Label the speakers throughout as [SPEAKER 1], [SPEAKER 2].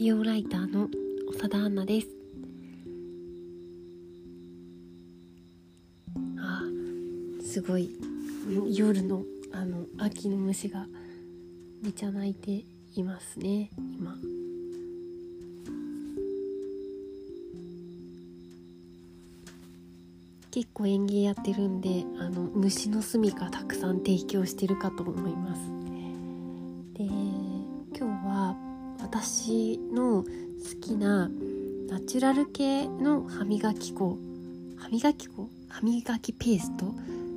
[SPEAKER 1] 美容ライターの長田アンナです。あすごい。夜のあの秋の虫がめちゃ鳴いていますね。今。結構園芸やってるんであの虫の住みかたくさん提供してるかと思います。の好きなナチュラル系の歯磨き粉歯磨き粉？歯磨きペースト？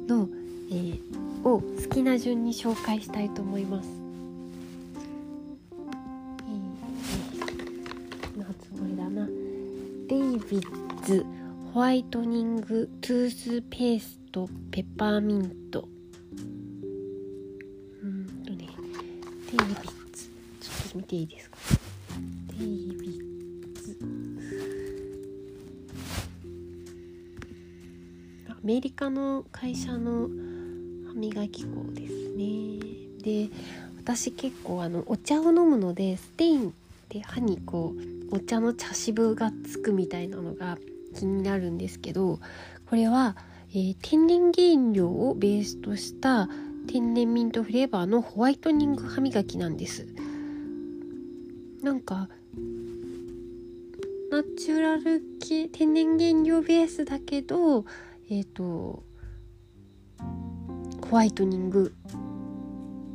[SPEAKER 1] の、えー、を好きな順に紹介したいと思います。えー、まずこれだな。デイビッズホワイトニングトゥースペーストペッパーミント。うんとねデイビッズ。ちょっと見ていいですか？メリカの会社の歯磨き粉ですね。で私結構あのお茶を飲むのでステインって歯にこうお茶の茶渋がつくみたいなのが気になるんですけどこれは、えー、天然原料をベースとした天然ミントフレーバーのホワイトニング歯磨きなんです。なんかナチュラル系天然原料ベースだけどえっ、ー、とホワイトニング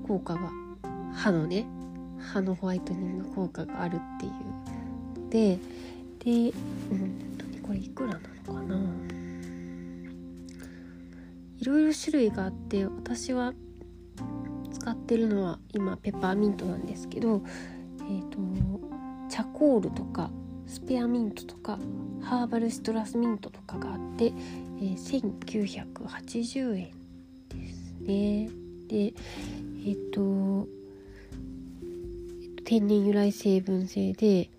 [SPEAKER 1] 効果が歯のね歯のホワイトニング効果があるっていう。でで、うん、これいくらなのかな。いろいろ種類があって私は使ってるのは今ペパーミントなんですけどえっ、ー、とチャコールとかスペアミントとかハーバルシトラスミントとかがあって、えー、1980円ですね。でえっ、と天然由来成分性で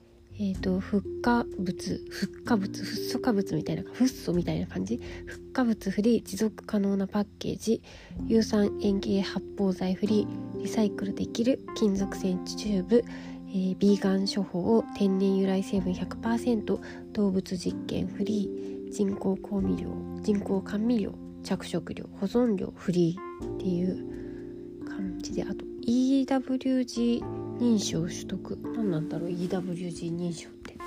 [SPEAKER 1] えーと、フッ化物フッ化物フッ素化物みたいなフッ素みたいな感じ？フッ化物フリー持続可能なパッケージ有酸塩系発泡剤フリーリサイクルできる金属製チューブ、えー、ビーガン処方天然由来成分100%動物実験フリー人工香味料人工甘味料着色料保存料フリーっていう感じであと EWG 認証取得何なんだろう？EWG 認証って。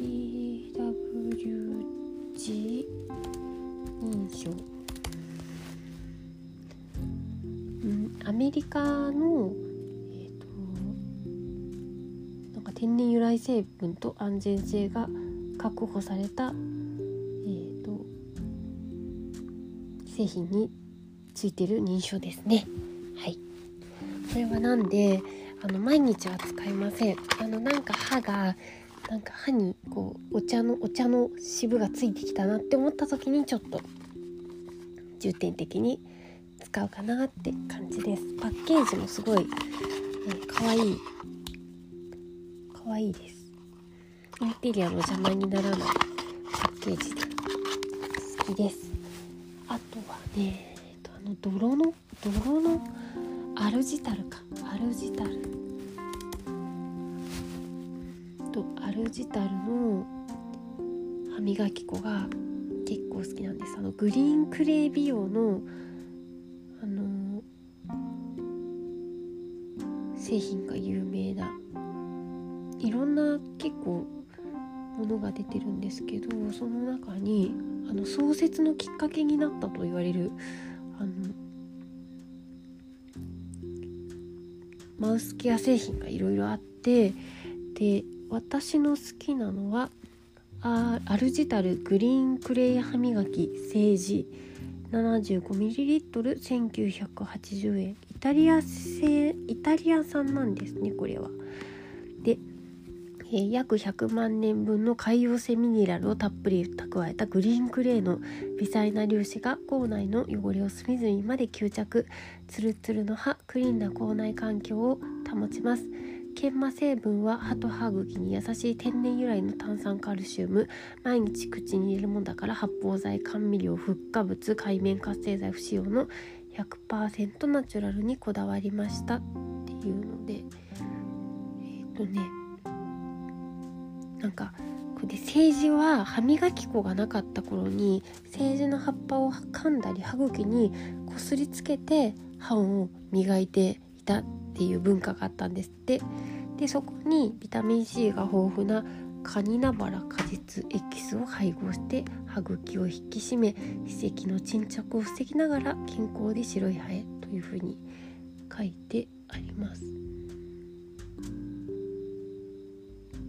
[SPEAKER 1] EWG 認証。うんアメリカのえっ、ー、となんか天然由来成分と安全性が確保された製品についてる認証ですね。はい。これはなんであの毎日は使いません。あのなんか歯がなんか歯にこうお茶のお茶の渋がついてきたなって思った時にちょっと重点的に使うかなって感じです。パッケージもすごい、えー、かわいい。かわいいです。インテリアの邪魔にならないパッケージで好きです、えっと、あの泥の泥のアルジタルか。アルジタル。とアルジタルの歯磨き粉が結構好きなんです。あのグリーンクレイ美容のあの製品が有名ないろんな結構ものが出てるんですけどその中にあの創設のきっかけになったと言われるあのマウスケア製品がいろいろあってで私の好きなのはアルジタルグリーンクレイ歯磨きセージ 75ml1980 円。イタリア製イタリア産なんですねこれは。えー、約100万年分の海洋性ミネラルをたっぷり蓄えたグリーンクレーの微細な粒子が口内の汚れを隅々まで吸着。ツルツルの歯クリーンな口内環境を保ちます。研磨成分は歯と歯茎に優しい天然由来の炭酸カルシウム。毎日口に入れるものだから発泡剤甘味料フッ化物海面活性剤不使用の100%ナチュラルにこだわりました。っていうのでえっ、ー、とねなんかでセージは歯磨き粉がなかった頃にセージの葉っぱを噛んだり歯茎にこすりつけて歯を磨いていたっていう文化があったんです。ってでそこにビタミン C が豊富なカニナバラ果実エキスを配合して歯茎を引き締め歯石の沈着を防ぎながら健康で白い歯へというふうに書いてあります。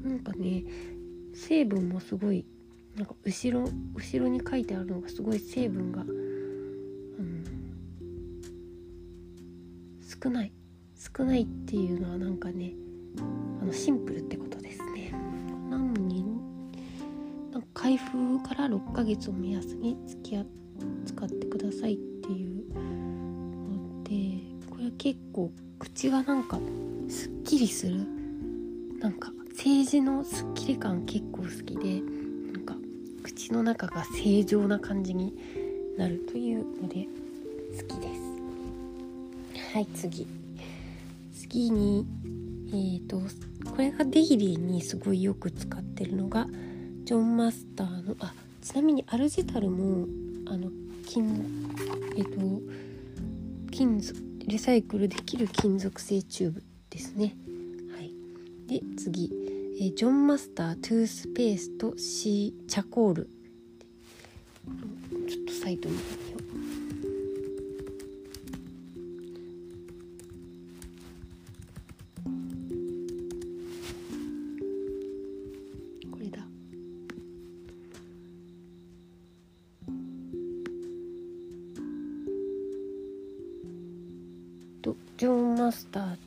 [SPEAKER 1] なんかね成分もすごいなんか後ろ後ろに書いてあるのがすごい成分が、うん、少ない少ないっていうのはなんかねあのシンプルってことですね。なのになんか開封から6ヶ月を目安に付き合使ってくださいっていうのでこれは結構口がなんかすっきりするなんか政治のすっきり感結構好きでなんか口の中が正常な感じになるというので好きです。はい次。次にえーと、これがデイリーにすごいよく使ってるのがジョンマスターのあちなみにアルジタルもあの金えっ、ー、と金属リサイクルできる金属製チューブですね。はい、で次、え、ジョンマスター toothpaste シーチャコールちょっとサイト見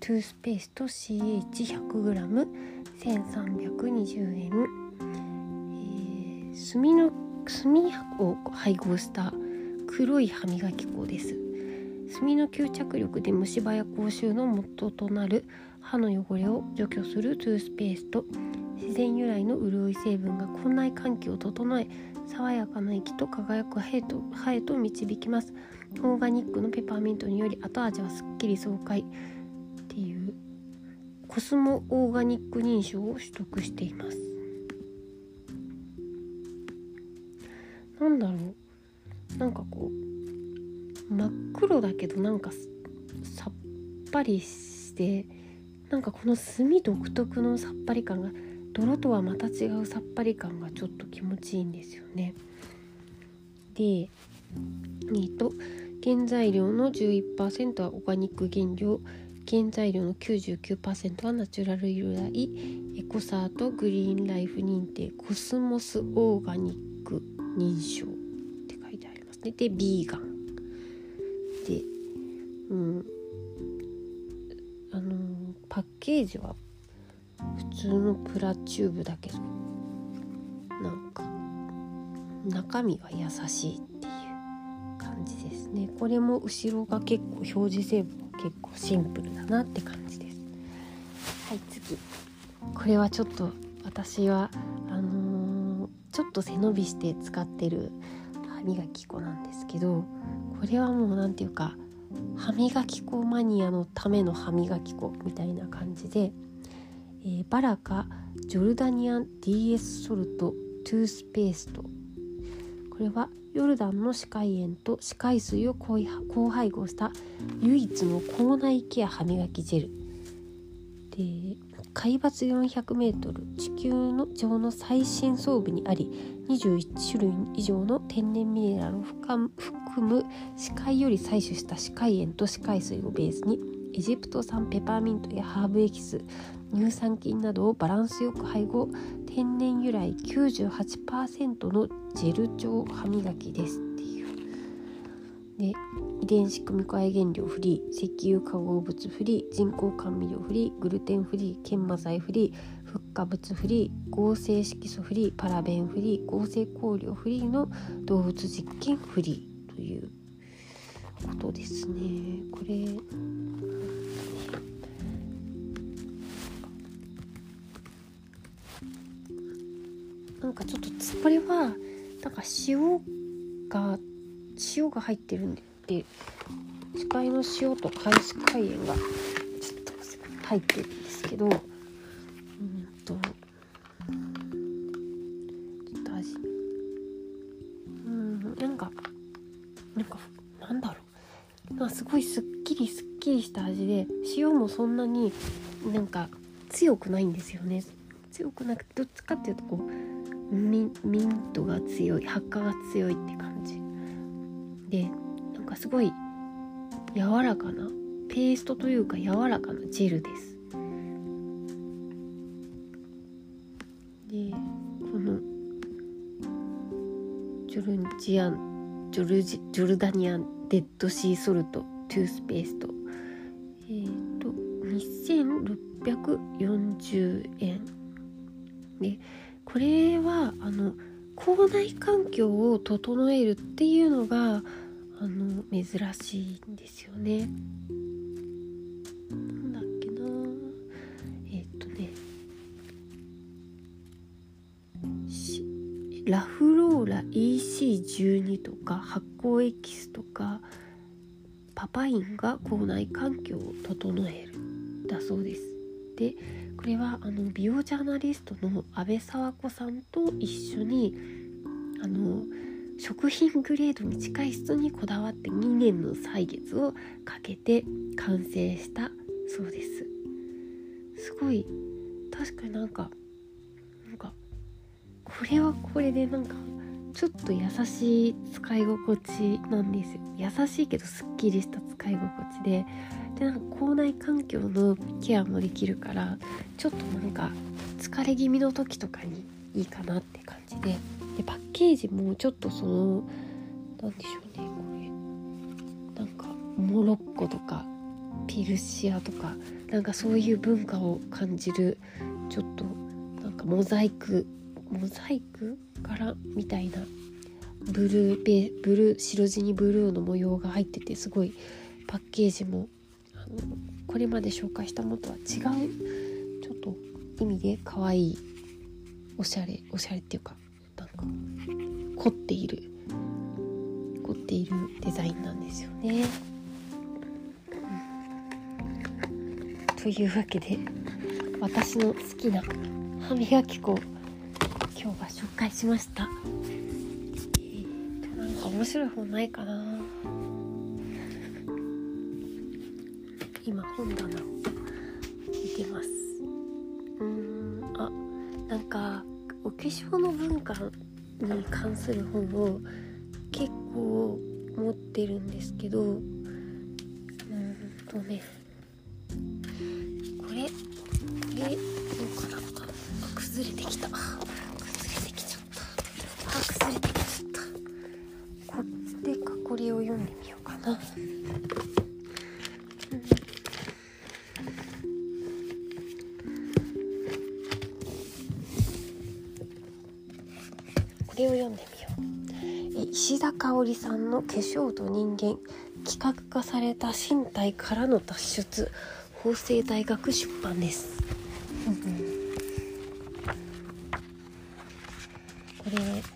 [SPEAKER 1] 2スペースと CH100g1320 円、えー、墨の墨を配合した黒い歯磨き粉です。炭の吸着力で虫歯や口臭の元となる歯の汚れを除去するトゥースペースと自然由来の潤い成分が口内環境を整え爽やかな息と輝く歯へと歯へと導きます。オーガニックのペパーミントにより後味はすっきり爽快。コスモオーガニック認証を取得しています。なんだろう。なんかこう真っ黒だけどなんかさっぱりしてなんかこの炭独特のさっぱり感が泥とはまた違うさっぱり感がちょっと気持ちいいんですよね。でえっ、と原材料の11%はオーガニック原料。原材料の99%はナチュラル由来。エコサートグリーンライフ認定コスモスオーガニック認証って書いてありますね。でビーガン。でうん。あのパッケージは普通のプラチューブだけどなんか中身は優しいっていう感じですね。これも後ろが結構表示成分結構シンプルだなって感じです。はい次。これはちょっと私はあのー、ちょっと背伸びして使ってる歯磨き粉なんですけどこれはもう何て言うか歯磨き粉マニアのための歯磨き粉みたいな感じで、えー、バラカジョルダニアン DS ソルトトゥースペースト。これはヨルダンの歯科医炎と歯科医水を高配合した唯一の口内ケア歯磨きジェル。で海抜 400m 地球の上の最深層部にあり21種類以上の天然ミネラルを含む歯科医より採取した歯科医炎と歯科医水をベースにエジプト産ペパーミントやハーブエキス乳酸菌などをバランスよく配合天然由来98%のジェル状歯磨きです。っていう。で遺伝子組み換え原料フリー石油化合物フリー人工甘味料フリーグルテンフリー研磨剤フリーフッ化物フリー合成色素フリーパラベンフリー合成香料フリーの動物実験フリーということですね。これなんかちょっとつっぱりはなんか塩が塩が入ってるんでって視界の塩と海水海塩がちょっと入ってるんですけどうんとちょっと味。うん。なんかなんかなんだろう。なんかすごいすっきりすっきりした味で塩もそんなになんか強くないんですよね。強くなくてどっちかっていうとこうミントが強い発火が強いって感じ。でなんかすごい柔らかなペーストというか柔らかなジェルです。でこのジョルジアンジョルジジョルダニアンデッドシーソルトトゥースペースト。えっ、ー、と2640円。でこれはあの校内環境を整えるっていうのがあの珍しいんですよね。なんだっけなえっ、とねラフローラ EC12 とか発酵エキスとかパパインが口内環境を整えるだそうです。でこれはあの美容ジャーナリストの安倍沢子さんと一緒にあの食品グレードに近い質にこだわって2年の歳月をかけて完成したそうです。すごい確かになんかなんかこれはこれでなんかちょっと優しい使い心地なんですよ。優しいけどすっきりした使い心地ででなんか口内環境のケアもできるからちょっとなんか疲れ気味の時とかにいいかなって感じででパッケージもちょっとその何でしょうねこれ。なんかモロッコとかピルシアとかなんかそういう文化を感じるちょっとなんかモザイクモザイク柄みたいなブルーベブルー白地にブルーの模様が入っててすごいパッケージもこれまで紹介したものとは違うちょっと意味で可愛いおしゃれおしゃれっていうかなんか凝っている凝っているデザインなんですよね。うん、というわけで私の好きな歯磨き粉今日は紹介しました。えー、なんか面白い本ないかな？今本棚を見てます。うーんあなんかお化粧の文化に関する本を結構持ってるんですけどうーんとね石田香織さんの「化粧と人間」企画化された身体からの脱出法政大学出版です、うん、これ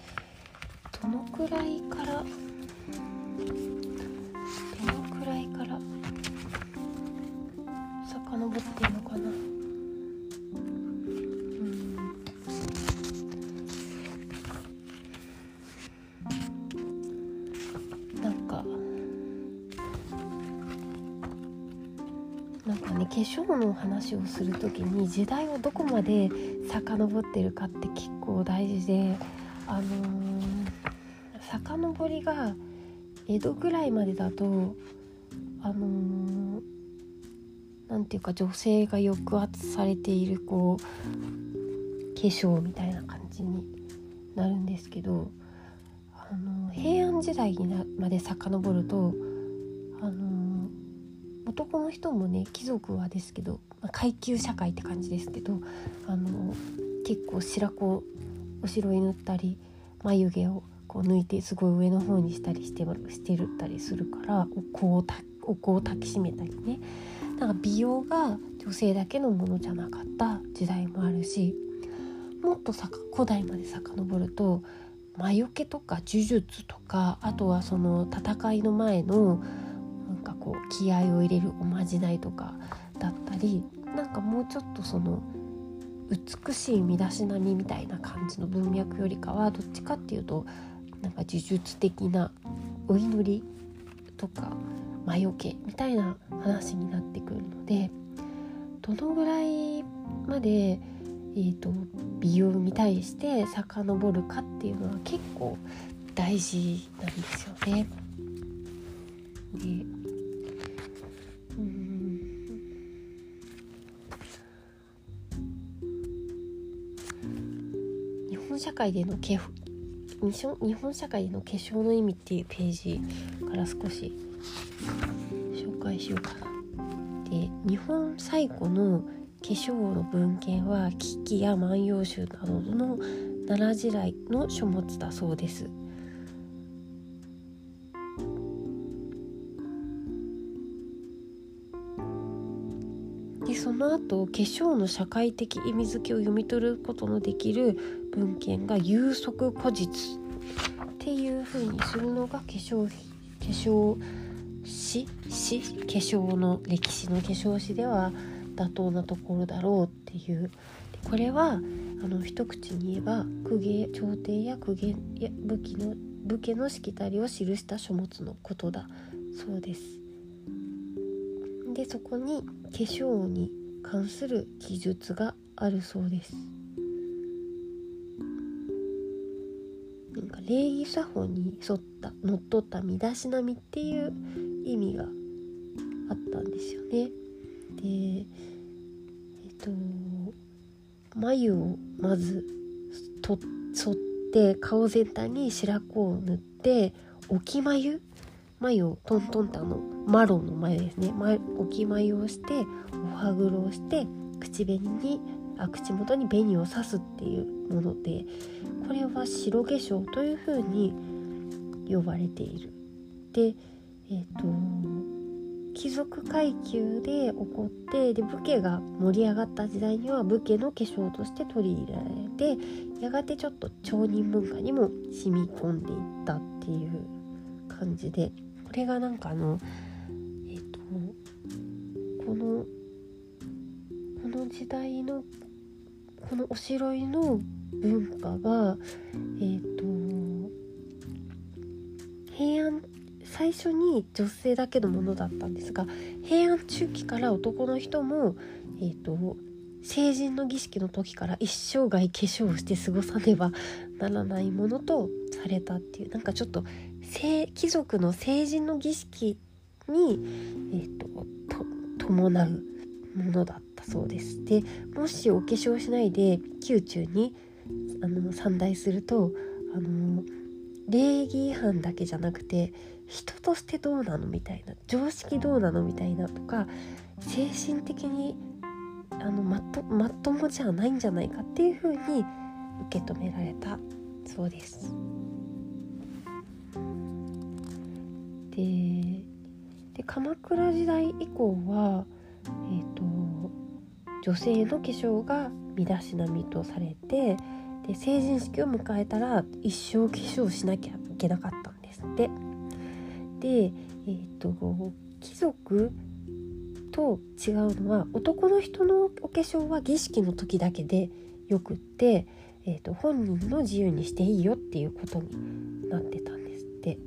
[SPEAKER 1] をする時に時代をどこまで遡ってるかって結構大事であのー、遡りが江戸ぐらいまでだとあのー、ていうか女性が抑圧されているこう化粧みたいな感じになるんですけど、あのー、平安時代になまで遡るとあの男の人もね貴族はですけど、階級社会って感じですけどあの結構白子をお城に塗ったり眉毛をこう抜いてすごい上の方にしたりしてしてるったりするからお香をお香を抱きしめたりね。なんか美容が女性だけのものじゃなかった時代もあるしもっとさ古代まで遡ると魔除けとか呪術とかあとはその戦いの前のこう気合を入れるおまじないとかだったりなんかもうちょっとその美しい身だしなみみたいな感じの文脈よりかはどっちかっていうとなんか呪術的なお祈りとか魔除けみたいな話になってくるのでどのぐらいまで、えーと、美容に対して遡るかっていうのは結構大事なんですよね。で社会での日本社会での化粧の意味っていうページから少し紹介しようかな。で日本最古の化粧の文献は「危機や万葉集」などの奈良時代の書物だそうです。の後化粧の社会的意味付けを読み取ることのできる文献が「有足古実」っていうふうにするのが化粧化粧史史化粧の歴史の化粧史では妥当なところだろうっていう。これはあの一口に言えば公家朝廷や公家や武器の武家のしきたりを記した書物のことだ。そうです。でそこに化粧に関する記述があるそうです。なんか礼儀作法に沿った乗っ取った身だしなみっていう意味があったんですよね。でえっと眉をまずと剃って顔全体に白子を塗って置き眉？眉をトントンとあのマロンの眉ですね置き眉をして歯黒をして口紅にあ口元に紅を刺すっていうものでこれは白化粧というふうに呼ばれている。でえっ、ー、と貴族階級で起こってで武家が盛り上がった時代には武家の化粧として取り入れられてやがてちょっと町人文化にも染み込んでいったっていう感じでこれがなんかあのえっ、ー、とこのこの時代のこのおしろいの文化がえっ、ー、と平安最初に女性だけのものだったんですが平安中期から男の人も、えーと、成人の儀式の時から一生涯化粧をして過ごさねばならないものとされたっていうなんかちょっと貴族の成人の儀式に、えーと、と伴うものだったそうです。でもしお化粧しないで宮中にあの参拝するとあの礼儀違反だけじゃなくて人としてどうなのみたいな常識どうなのみたいなとか精神的にあのまっとまっともじゃないんじゃないかっていうふうに受け止められたそうです。でで鎌倉時代以降は、えーと、女性の化粧が身だしなみとされてで成人式を迎えたら一生化粧しなきゃいけなかったんですって。で、えーと、貴族と違うのは男の人のお化粧は儀式の時だけでよくって、えーと、本人の自由にしていいよっていうことになってたんですって。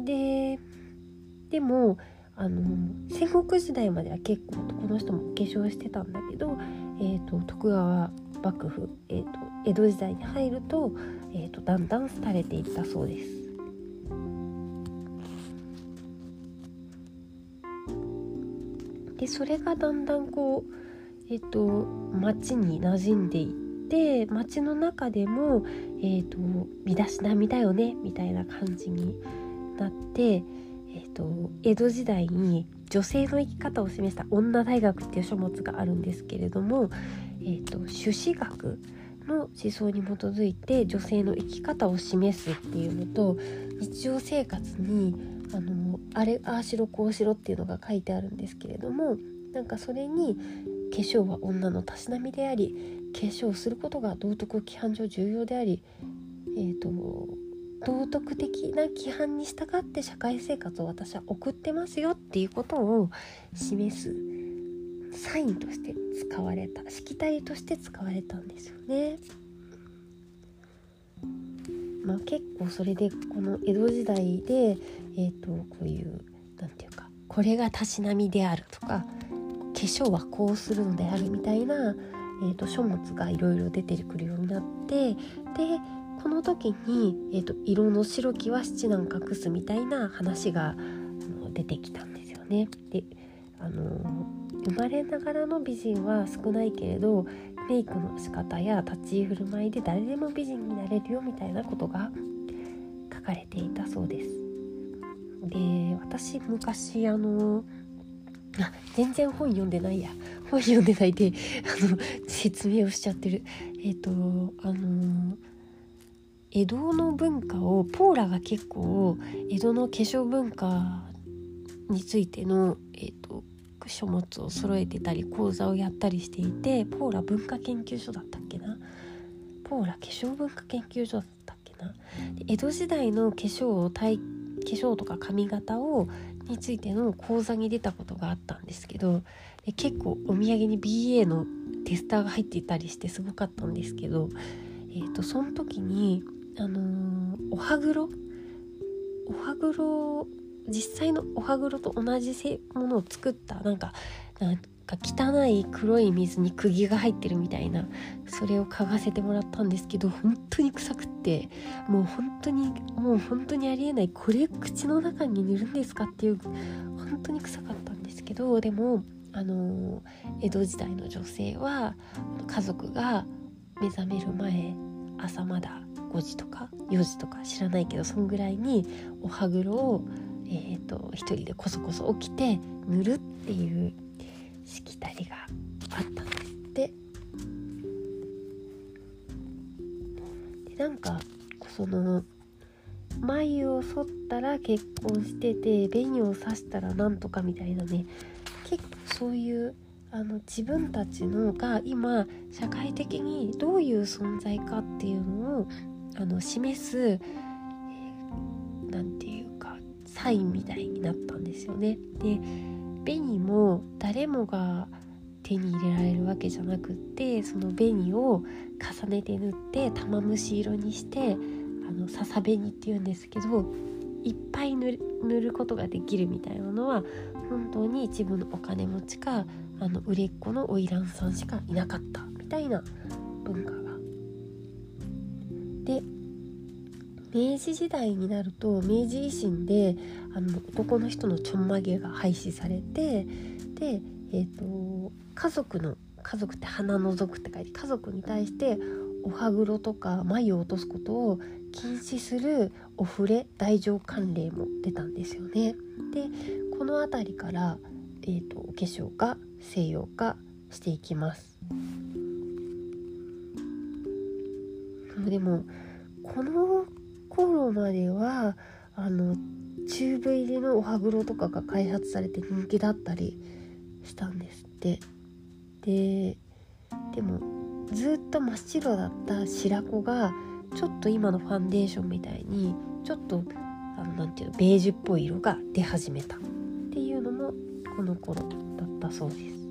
[SPEAKER 1] ででもあの戦国時代までは結構男の人もお化粧してたんだけど、えーと、徳川幕府、えー、と江戸時代に入ると,、えー、とだんだん廃れていったそうです。でそれがだんだんこうえっ、ー、と街に馴染んでいって街の中でも、えーと、身だしなみだよねみたいな感じになって、えーと、江戸時代に女性の生き方を示した「女大学」っていう書物があるんですけれども、えーと、朱子学の思想に基づいて女性の生き方を示すっていうのと日常生活にあのあれああしろこうしろっていうのが書いてあるんですけれどもなんかそれに化粧は女のたしなみであり化粧することが道徳規範上重要であり、えーと、道徳的な規範に従って社会生活を私は送ってますよっていうことを示すサインとして使われたしきたりとして使われたんですよね。まあ、結構それでこの江戸時代で、えーと、こういう何て言うかこれがたしなみであるとか化粧はこうするのであるみたいな、えーと、書物がいろいろ出てくるようになってでこの時に、えーと、色の白きは七難隠すみたいな話が出てきたんですよね。であの生まれながらの美人は少ないけれどメイクの仕方や立ち居振る舞いで誰でも美人になれるよみたいなことが書かれていたそうです。で私昔あのあ全然本読んでないや本読んでないであの説明をしちゃってるえっ、ー、とあの江戸の文化をポーラが結構江戸の化粧文化についての、えーと書物を揃えてたり講座をやったりしていてポーラ文化研究所だったっけな？ポーラ化粧文化研究所だったっけな？江戸時代の化粧を体化粧とか髪型をについての講座に出たことがあったんですけどで結構お土産に BA のテスターが入っていたりしてすごかったんですけど、えーと、その時に、あのー、お歯黒？お歯黒実際のお歯黒と同じものを作ったなんかなんか汚い黒い水に釘が入ってるみたいなそれを嗅がせてもらったんですけど本当に臭くってもう本当にもう本当にありえないこれ口の中に塗るんですかっていう本当に臭かったんですけどでもあの江戸時代の女性は家族が目覚める前朝まだ5時とか4時とか知らないけどそんぐらいにお歯黒をえーと、一人でこそこそ起きて塗るっていうしきたりがあったんですって。でなんかその眉を剃ったら結婚してて紅を刺したらなんとかみたいなね。結構そういうあの自分たちのが今社会的にどういう存在かっていうのをあの示す何、て言うかサインみたいになったんですよね。で紅も誰もが手に入れられるわけじゃなくってその紅を重ねて塗って玉虫色にしてあの笹紅っていうんですけどいっぱい塗ることができるみたいなのは本当に一部のお金持ちかあの売れっ子の花魁さんしかいなかったみたいな文化。で明治時代になると明治維新であの男の人のちょんまげが廃止されてで、えーと、家族の家族って鼻覗くって書いて家族に対してお歯黒とか眉を落とすことを禁止するお触れ大乗慣例も出たんですよね。でこの辺りから、えーとお化粧が西洋化していきます。でもこの頃まではあのチューブ入りのお歯黒とかが開発されて人気だったりしたんですって。ででもずっと真っ白だった白子がちょっと今のファンデーションみたいにちょっとあのなていうのベージュっぽい色が出始めたっていうのもこの頃だったそうです。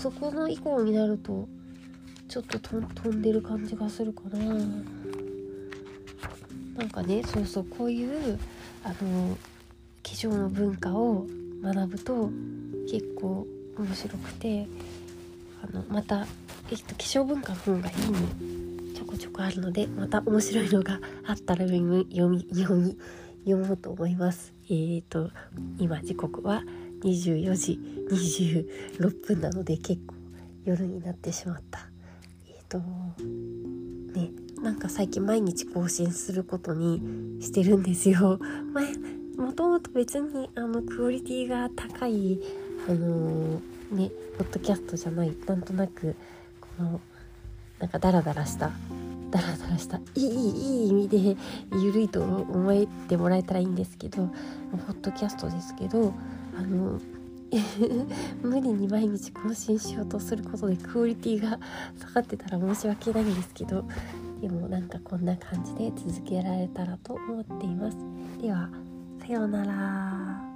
[SPEAKER 1] そこの以降になるとちょっと飛んでる感じがするかな。なんかねそうそうこういうあの化粧の文化を学ぶと結構面白くてあのまた、えっと、化粧文化の本がいいにちょこちょこあるのでまた面白いのがあったら読み読み読み読もうと思います。えーと今時刻は24時。26分なので結構夜になってしまった。えっ、ー、とねなんか最近毎日更新することにしてるんですよ。前もともと別にあのクオリティが高いあのー、ねポッドキャストじゃないなんとなくこのなんかダラダラしたダラダラしたいいいい意味で ゆるいと思えてもらえたらいいんですけどポッドキャストですけどあの無理に毎日更新しようとすることでクオリティが下がってたら申し訳ないんですけどでもなんかこんな感じで続けられたらと思っています。ではさようなら。